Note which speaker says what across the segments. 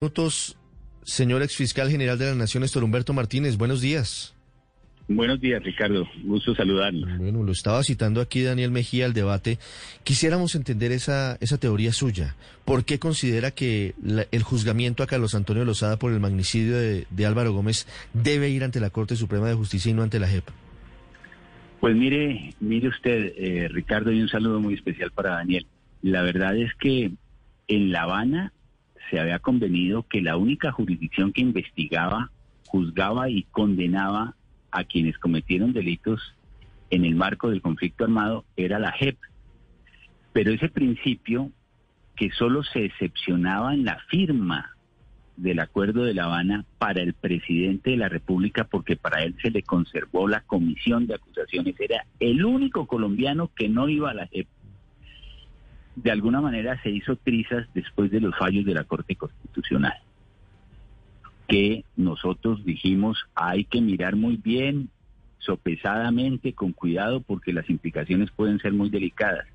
Speaker 1: minutos, señor exfiscal general de la Nación, Néstor Humberto Martínez. Buenos días.
Speaker 2: Buenos días, Ricardo. Gusto saludarlo.
Speaker 1: Bueno, lo estaba citando aquí Daniel Mejía al debate. Quisiéramos entender esa, esa teoría suya. ¿Por qué considera que el juzgamiento a Carlos Antonio Lozada por el magnicidio de, Álvaro Gómez debe ir ante la Corte Suprema de Justicia y no ante la JEP?
Speaker 2: Pues mire, mire usted, eh, Ricardo, y un saludo muy especial para Daniel. La verdad es que en La Habana se había convenido que la única jurisdicción que investigaba, juzgaba y condenaba a quienes cometieron delitos en el marco del conflicto armado era la JEP. Pero ese principio que solo se excepcionaba en la firma del Acuerdo de La Habana para el presidente de la República, porque para él se le conservó la comisión de acusaciones, era el único colombiano que no iba a la JEP de alguna manera se hizo trizas después de los fallos de la Corte Constitucional, que nosotros dijimos hay que mirar muy bien, sopesadamente, con cuidado, porque las implicaciones pueden ser muy delicadas.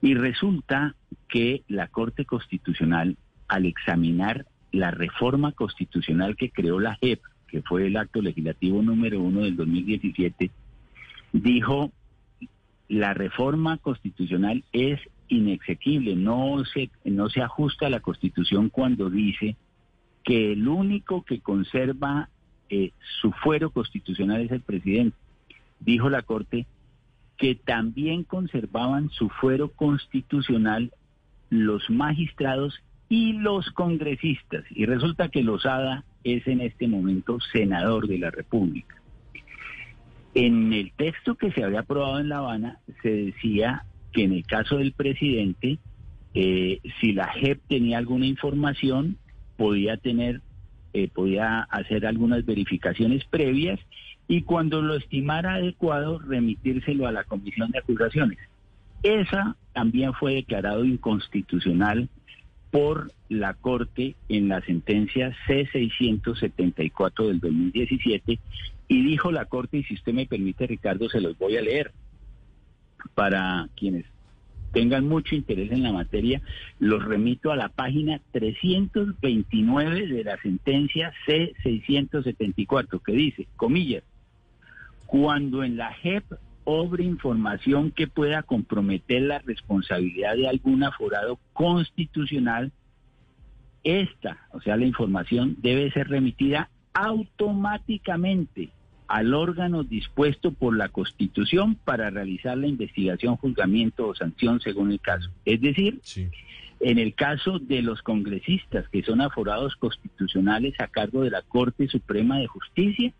Speaker 2: Y resulta que la Corte Constitucional, al examinar la reforma constitucional que creó la JEP, que fue el acto legislativo número uno del 2017, dijo la reforma constitucional es inexequible, no se, no se ajusta a la Constitución cuando dice que el único que conserva eh, su fuero constitucional es el presidente. Dijo la Corte que también conservaban su fuero constitucional los magistrados y los congresistas. Y resulta que Lozada es en este momento senador de la República. En el texto que se había aprobado en La Habana se decía que en el caso del presidente, eh, si la JEP tenía alguna información, podía tener, eh, podía hacer algunas verificaciones previas y cuando lo estimara adecuado, remitírselo a la comisión de acusaciones. Esa también fue declarado inconstitucional por la Corte en la sentencia C674 del 2017 y dijo la Corte, y si usted me permite Ricardo, se los voy a leer para quienes tengan mucho interés en la materia, los remito a la página 329 de la sentencia C674, que dice, comillas, cuando en la JEP obre información que pueda comprometer la responsabilidad de algún aforado constitucional, esta, o sea, la información debe ser remitida automáticamente al órgano dispuesto por la Constitución para realizar la investigación, juzgamiento o sanción según el caso. Es decir, en el caso de los congresistas que son aforados constitucionales a cargo de la Corte Suprema de Justicia,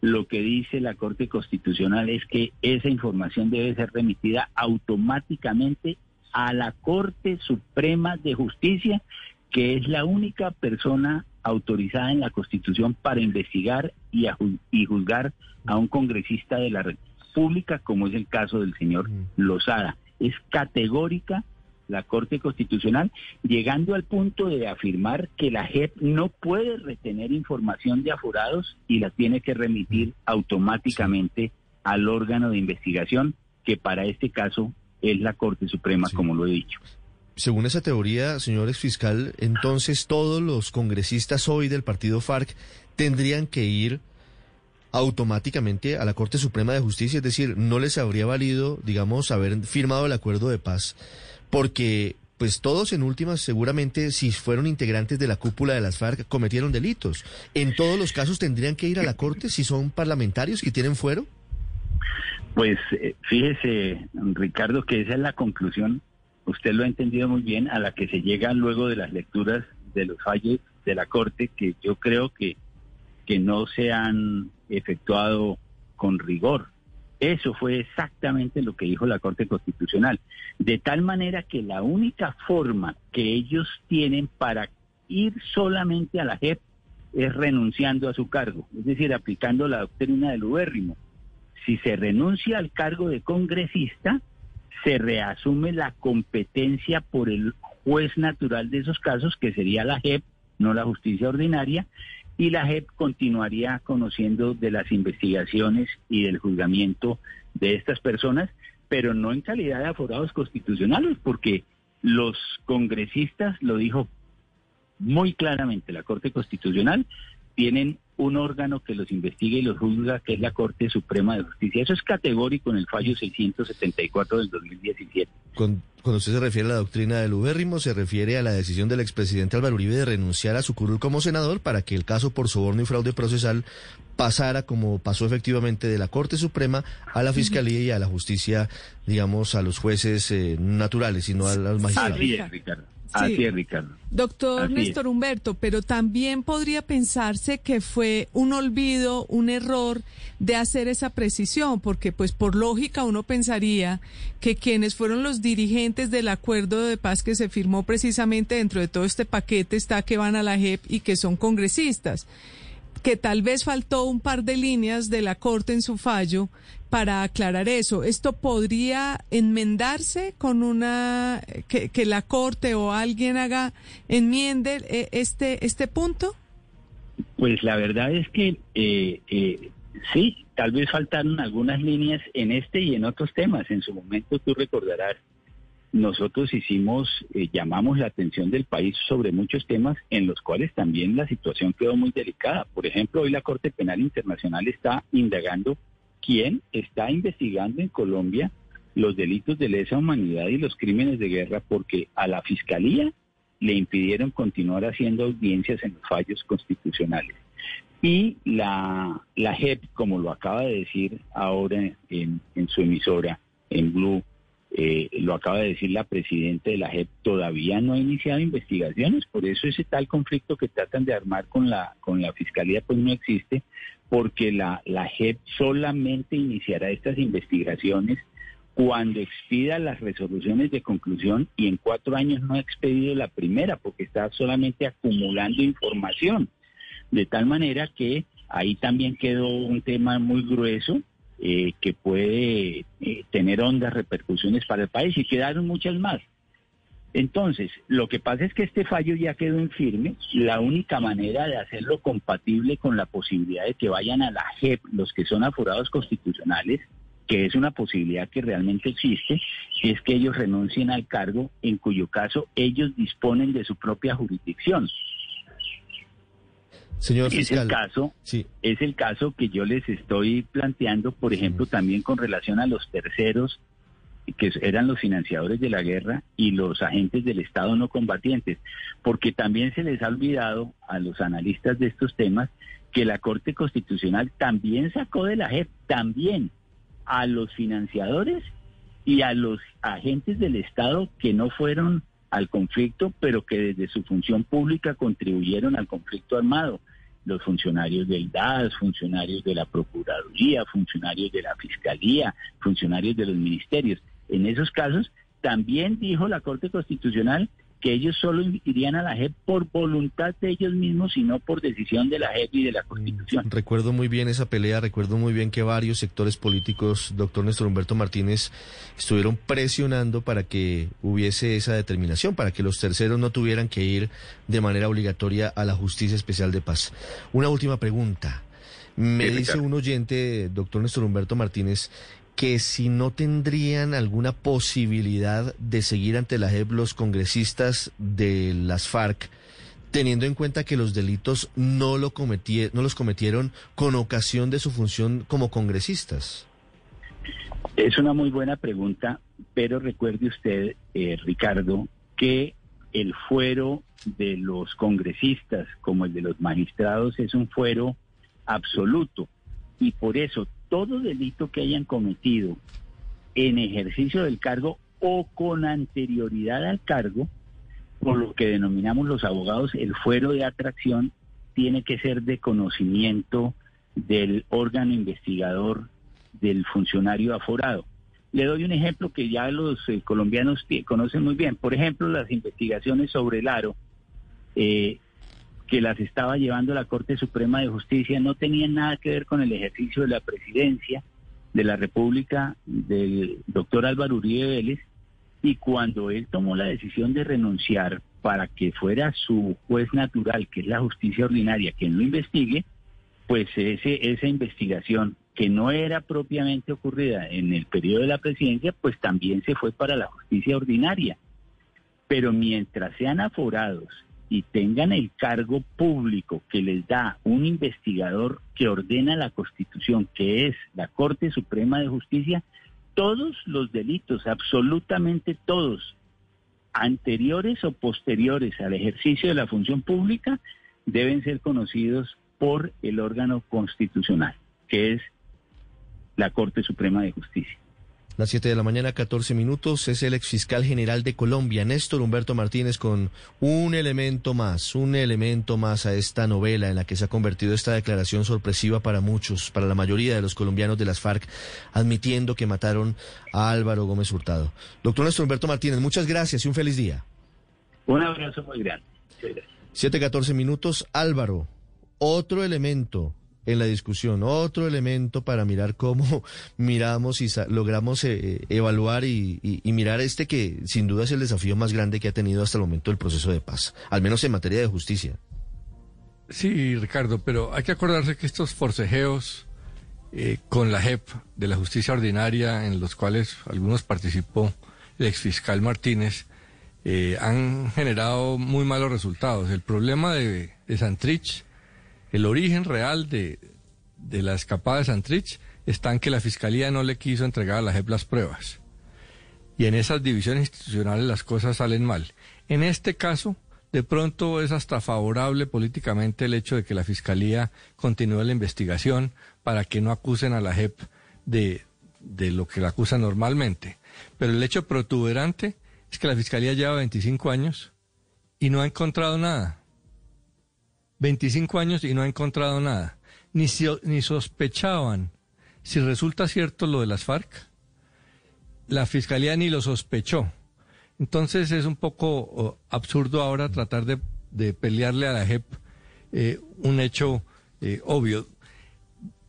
Speaker 2: lo que dice la Corte Constitucional es que esa información debe ser remitida automáticamente a la Corte Suprema de Justicia, que es la única persona autorizada en la Constitución para investigar y, y juzgar a un congresista de la República, como es el caso del señor mm. Lozada. Es categórica la Corte Constitucional, llegando al punto de afirmar que la JEP no puede retener información de aforados y la tiene que remitir mm. automáticamente al órgano de investigación, que para este caso es la Corte Suprema, como lo he dicho
Speaker 1: según esa teoría, señores fiscal, entonces todos los congresistas hoy del partido FARC tendrían que ir automáticamente a la Corte Suprema de Justicia, es decir, no les habría valido, digamos, haber firmado el acuerdo de paz, porque pues todos en últimas seguramente si fueron integrantes de la cúpula de las FARC cometieron delitos. En todos los casos tendrían que ir a la Corte si son parlamentarios y tienen fuero.
Speaker 2: Pues eh, fíjese, Ricardo, que esa es la conclusión usted lo ha entendido muy bien, a la que se llega luego de las lecturas de los fallos de la Corte, que yo creo que, que no se han efectuado con rigor. Eso fue exactamente lo que dijo la Corte Constitucional. De tal manera que la única forma que ellos tienen para ir solamente a la JEP es renunciando a su cargo, es decir, aplicando la doctrina del ubérrimo. Si se renuncia al cargo de congresista, se reasume la competencia por el juez natural de esos casos, que sería la JEP, no la justicia ordinaria, y la JEP continuaría conociendo de las investigaciones y del juzgamiento de estas personas, pero no en calidad de aforados constitucionales, porque los congresistas, lo dijo muy claramente la Corte Constitucional, tienen un órgano que los investigue y los juzga, que es la Corte Suprema de Justicia. Eso es categórico en el fallo 674 del 2017.
Speaker 1: Cuando usted se refiere a la doctrina del ubérrimo, se refiere a la decisión del expresidente Álvaro Uribe de renunciar a su curul como senador para que el caso por soborno y fraude procesal pasara como pasó efectivamente de la Corte Suprema a la Fiscalía y a la justicia, digamos, a los jueces eh, naturales y no a los magistrados.
Speaker 2: Ricardo. Así es, Ricardo.
Speaker 3: Doctor Néstor Humberto, pero también podría pensarse que fue un olvido, un error de hacer esa precisión, porque pues por lógica uno pensaría que quienes fueron los dirigentes del acuerdo de paz que se firmó precisamente dentro de todo este paquete está que van a la JEP y que son congresistas que tal vez faltó un par de líneas de la Corte en su fallo para aclarar eso. ¿Esto podría enmendarse con una que, la Corte o alguien haga enmiende eh, este este punto?
Speaker 2: Pues la verdad es que eh, eh, sí, tal vez faltaron algunas líneas en este y en otros temas. En su momento tú recordarás nosotros hicimos, eh, llamamos la atención del país sobre muchos temas en los cuales también la situación quedó muy delicada. Por ejemplo, hoy la Corte Penal Internacional está indagando quién está investigando en Colombia los delitos de lesa humanidad y los crímenes de guerra porque a la Fiscalía le impidieron continuar haciendo audiencias en los fallos constitucionales. Y la, la JEP, como lo acaba de decir ahora en, en su emisora, en Blue, eh, lo acaba de decir la presidenta de la JEP, todavía no ha iniciado investigaciones, por eso ese tal conflicto que tratan de armar con la, con la fiscalía pues no existe, porque la, la JEP solamente iniciará estas investigaciones cuando expida las resoluciones de conclusión y en cuatro años no ha expedido la primera porque está solamente acumulando información. De tal manera que ahí también quedó un tema muy grueso eh, que puede eh, tener hondas repercusiones para el país y quedaron muchas más. Entonces, lo que pasa es que este fallo ya quedó en firme. La única manera de hacerlo compatible con la posibilidad de que vayan a la JEP los que son aforados constitucionales, que es una posibilidad que realmente existe, es que ellos renuncien al cargo, en cuyo caso ellos disponen de su propia jurisdicción.
Speaker 1: Señor
Speaker 2: es el caso, es el caso que yo les estoy planteando, por ejemplo, también con relación a los terceros que eran los financiadores de la guerra y los agentes del Estado no combatientes, porque también se les ha olvidado a los analistas de estos temas que la Corte Constitucional también sacó de la JEP, también a los financiadores y a los agentes del Estado que no fueron al conflicto, pero que desde su función pública contribuyeron al conflicto armado los funcionarios del DAS, funcionarios de la Procuraduría, funcionarios de la Fiscalía, funcionarios de los ministerios. En esos casos, también dijo la Corte Constitucional que ellos solo irían a la JEP por voluntad de ellos mismos y no por decisión de la JEP y de la Constitución.
Speaker 1: Recuerdo muy bien esa pelea, recuerdo muy bien que varios sectores políticos, doctor Néstor Humberto Martínez, estuvieron presionando para que hubiese esa determinación, para que los terceros no tuvieran que ir de manera obligatoria a la Justicia Especial de Paz. Una última pregunta. Me dice un oyente, doctor Néstor Humberto Martínez, que si no tendrían alguna posibilidad de seguir ante la JEP los congresistas de las FARC, teniendo en cuenta que los delitos no, lo no los cometieron con ocasión de su función como congresistas.
Speaker 2: Es una muy buena pregunta, pero recuerde usted, eh, Ricardo, que el fuero de los congresistas como el de los magistrados es un fuero absoluto y por eso todo delito que hayan cometido en ejercicio del cargo o con anterioridad al cargo, por lo que denominamos los abogados el fuero de atracción, tiene que ser de conocimiento del órgano investigador del funcionario aforado. Le doy un ejemplo que ya los eh, colombianos conocen muy bien. Por ejemplo, las investigaciones sobre el aro. Eh, que las estaba llevando la Corte Suprema de Justicia no tenían nada que ver con el ejercicio de la presidencia de la República del doctor Álvaro Uribe Vélez y cuando él tomó la decisión de renunciar para que fuera su juez natural, que es la justicia ordinaria, quien lo investigue, pues esa investigación que no era propiamente ocurrida en el periodo de la presidencia, pues también se fue para la justicia ordinaria. Pero mientras sean aforados y tengan el cargo público que les da un investigador que ordena la Constitución, que es la Corte Suprema de Justicia, todos los delitos, absolutamente todos, anteriores o posteriores al ejercicio de la función pública, deben ser conocidos por el órgano constitucional, que es la Corte Suprema de Justicia.
Speaker 1: Las 7 de la mañana, 14 minutos, es el exfiscal general de Colombia, Néstor Humberto Martínez, con un elemento más, un elemento más a esta novela en la que se ha convertido esta declaración sorpresiva para muchos, para la mayoría de los colombianos de las FARC, admitiendo que mataron a Álvaro Gómez Hurtado. Doctor Néstor Humberto Martínez, muchas gracias y un feliz día.
Speaker 2: Un abrazo muy grande.
Speaker 1: 7, 14 minutos, Álvaro, otro elemento en la discusión, otro elemento para mirar cómo miramos y logramos eh, eh, evaluar y, mirar este que sin duda es el desafío más grande que ha tenido hasta el momento el proceso de paz, al menos en materia de justicia.
Speaker 4: Sí, Ricardo, pero hay que acordarse que estos forcejeos eh, con la JEP de la justicia ordinaria, en los cuales algunos participó el exfiscal Martínez, han generado muy malos resultados. El problema de Santrich el origen real de, la escapada de Santrich está en que la Fiscalía no le quiso entregar a la JEP las pruebas. Y en esas divisiones institucionales las cosas salen mal. En este caso, de pronto es hasta favorable políticamente el hecho de que la Fiscalía continúe la investigación para que no acusen a la JEP de, de lo que la acusa normalmente. Pero el hecho protuberante es que la Fiscalía lleva 25 años y no ha encontrado nada. 25 años y no ha encontrado nada. Ni, ni sospechaban. Si resulta cierto lo de las FARC, la fiscalía ni lo sospechó. Entonces es un poco absurdo ahora tratar de, pelearle a la JEP eh, un hecho eh, obvio.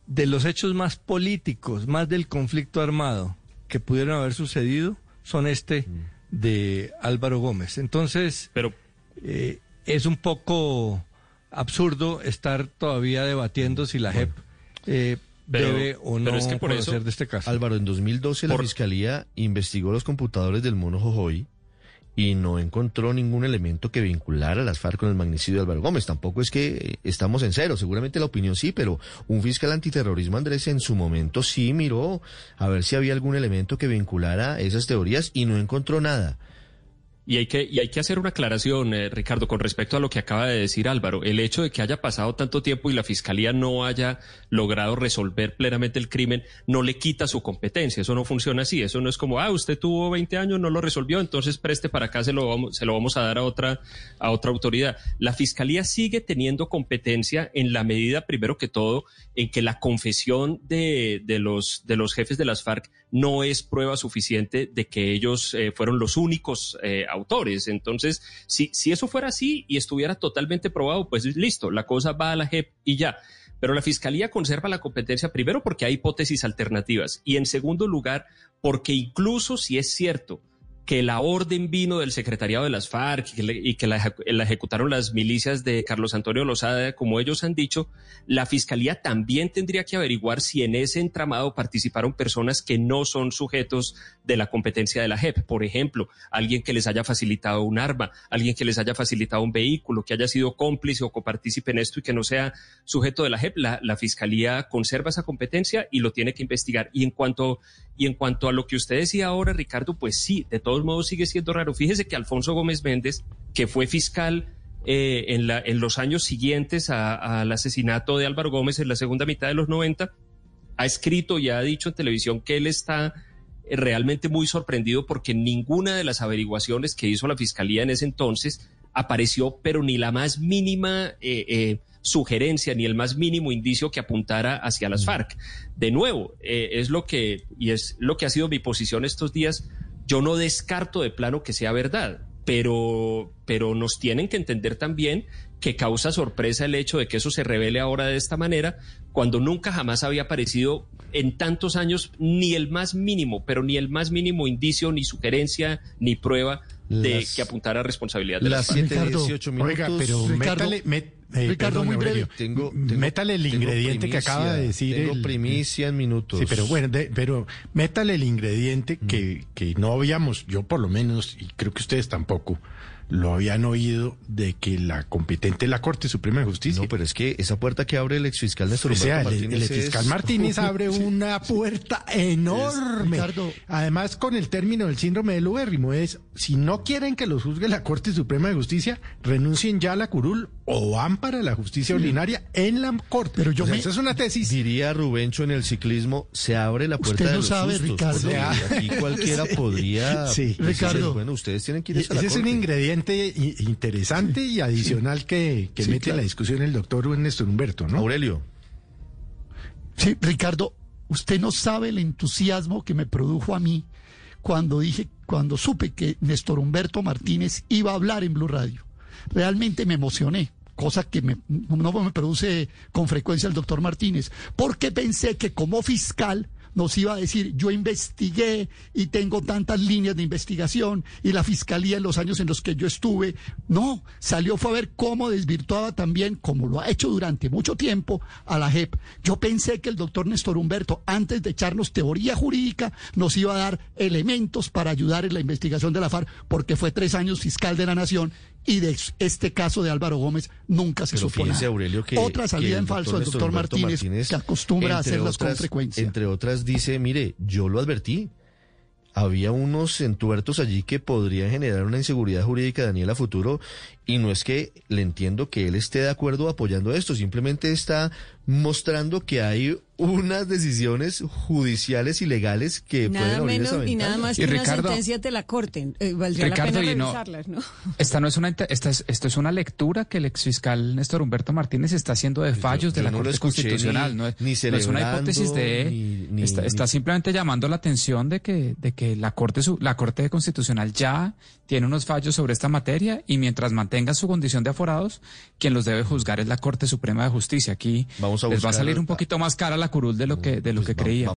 Speaker 4: De los hechos más políticos, más del conflicto armado que pudieron haber sucedido, son este mm. de Álvaro Gómez. Entonces, Pero... Eh, es un poco absurdo estar todavía debatiendo si la JEP eh, debe o no es que por eso, de este caso.
Speaker 1: Álvaro, en 2012 la Fiscalía investigó los computadores del mono Jojoy y no encontró ningún elemento que vinculara a las FARC con el magnicidio de Álvaro Gómez. Tampoco es que eh, estamos en cero, seguramente la opinión sí, pero un fiscal antiterrorismo, Andrés, en su momento sí miró a ver si había algún elemento que vinculara esas teorías y no encontró nada.
Speaker 5: Y hay que, y hay que hacer una aclaración, eh, Ricardo, con respecto a lo que acaba de decir Álvaro. El hecho de que haya pasado tanto tiempo y la Fiscalía no haya logrado resolver plenamente el crimen no le quita su competencia. Eso no funciona así. Eso no es como, ah, usted tuvo 20 años, no lo resolvió, entonces preste para acá, se lo vamos, se lo vamos a dar a otra, a otra autoridad. La Fiscalía sigue teniendo competencia en la medida, primero que todo, en que la confesión de, de, los, de los jefes de las FARC no es prueba suficiente de que ellos eh, fueron los únicos eh, autores. Entonces, si, si eso fuera así y estuviera totalmente probado, pues listo, la cosa va a la JEP y ya. Pero la Fiscalía conserva la competencia primero porque hay hipótesis alternativas y en segundo lugar porque incluso si es cierto que la orden vino del secretariado de las FARC y que, la, ejecutaron las milicias de Carlos Antonio Lozada, como ellos han dicho, la fiscalía también tendría que averiguar si en ese entramado participaron personas que no son sujetos de la competencia de la JEP. Por ejemplo, alguien que les haya facilitado un arma, alguien que les haya facilitado un vehículo, que haya sido cómplice o copartícipe en esto y que no sea sujeto de la JEP. La, la fiscalía conserva esa competencia y lo tiene que investigar. Y en cuanto y en cuanto a lo que usted decía ahora, Ricardo, pues sí, de todos modos sigue siendo raro. Fíjese que Alfonso Gómez Méndez, que fue fiscal eh, en, la, en los años siguientes al asesinato de Álvaro Gómez en la segunda mitad de los 90, ha escrito y ha dicho en televisión que él está eh, realmente muy sorprendido porque ninguna de las averiguaciones que hizo la fiscalía en ese entonces apareció, pero ni la más mínima eh, sugerencia ni el más mínimo indicio que apuntara hacia las FARC. De nuevo, eh, es lo que, y es lo que ha sido mi posición estos días, yo no descarto de plano que sea verdad, pero, pero nos tienen que entender también que causa sorpresa el hecho de que eso se revele ahora de esta manera, cuando nunca jamás había aparecido en tantos años ni el más mínimo, pero ni el más mínimo indicio, ni sugerencia, ni prueba de que apuntara a responsabilidad de
Speaker 1: las, las 18 minutos.
Speaker 6: Oiga, pero métale, eh, Ricardo, muy breve. Tengo, métale el ingrediente que acaba de decir.
Speaker 1: Tengo primicia en minutos.
Speaker 6: Sí, pero bueno, pero métale el ingrediente que, que no habíamos, yo por lo menos, y creo que ustedes tampoco, lo habían oído de que la competente es la Corte Suprema de Justicia.
Speaker 1: No, pero es que esa puerta que abre el exfiscal Néstor
Speaker 6: o sea,
Speaker 1: Martínez.
Speaker 6: El, exfiscal Martínez abre una puerta enorme. Además, con el término del síndrome del ubérrimo, es si no quieren que los juzgue la Corte Suprema de Justicia, renuncien ya a la curul o van para la justicia ordinaria en la Corte. Pero yo me... Esa es una tesis.
Speaker 1: Diría Rubencho en el ciclismo, se abre la puerta
Speaker 6: Usted
Speaker 1: no
Speaker 6: de sabe, Ricardo.
Speaker 1: Aquí cualquiera podría...
Speaker 6: Sí, Ricardo.
Speaker 1: Bueno, ustedes tienen que ir a
Speaker 6: la Ese es un ingrediente interesante y adicional que, mete en la discusión el doctor Néstor Humberto, ¿no?
Speaker 1: Aurelio.
Speaker 7: Sí, Ricardo, usted no sabe el entusiasmo que me produjo a mí cuando dije, cuando supe que Néstor Humberto Martínez iba a hablar en Blue Radio. Realmente me emocioné cosa que me, no me produce con frecuencia el doctor Martínez, porque pensé que como fiscal nos iba a decir, yo investigué y tengo tantas líneas de investigación y la fiscalía en los años en los que yo estuve, no, salió fue a ver cómo desvirtuaba también, como lo ha hecho durante mucho tiempo, a la JEP. Yo pensé que el doctor Néstor Humberto, antes de echarnos teoría jurídica, nos iba a dar elementos para ayudar en la investigación de la FARC, porque fue tres años fiscal de la Nación y de este caso de Álvaro Gómez nunca se supo nada. Otra salida en falso del doctor Martínez, que acostumbra a hacerlas con frecuencia.
Speaker 1: Entre otras dice, mire, yo lo advertí. Había unos entuertos allí que podrían generar una inseguridad jurídica Daniel a futuro y no es que le entiendo que él esté de acuerdo apoyando esto, simplemente está mostrando que hay unas decisiones judiciales y legales que
Speaker 8: nada
Speaker 1: pueden
Speaker 8: menos y nada más que una sentencia de la corte. Eh, valdría la pena revisarlas, ¿no?
Speaker 9: Esta no es una esta es, esto es una lectura que el exfiscal Néstor Humberto Martínez está haciendo de fallos de la Corte Constitucional, no, es,
Speaker 1: ni
Speaker 9: no es una hipótesis de está, está simplemente llamando la atención de que de que la Corte la Corte Constitucional ya tiene unos fallos sobre esta materia y mientras mantenga su condición de aforados, quien los debe juzgar es la Corte Suprema de Justicia. Aquí les va a salir un poquito más cara la curul de lo que de lo pues que creía.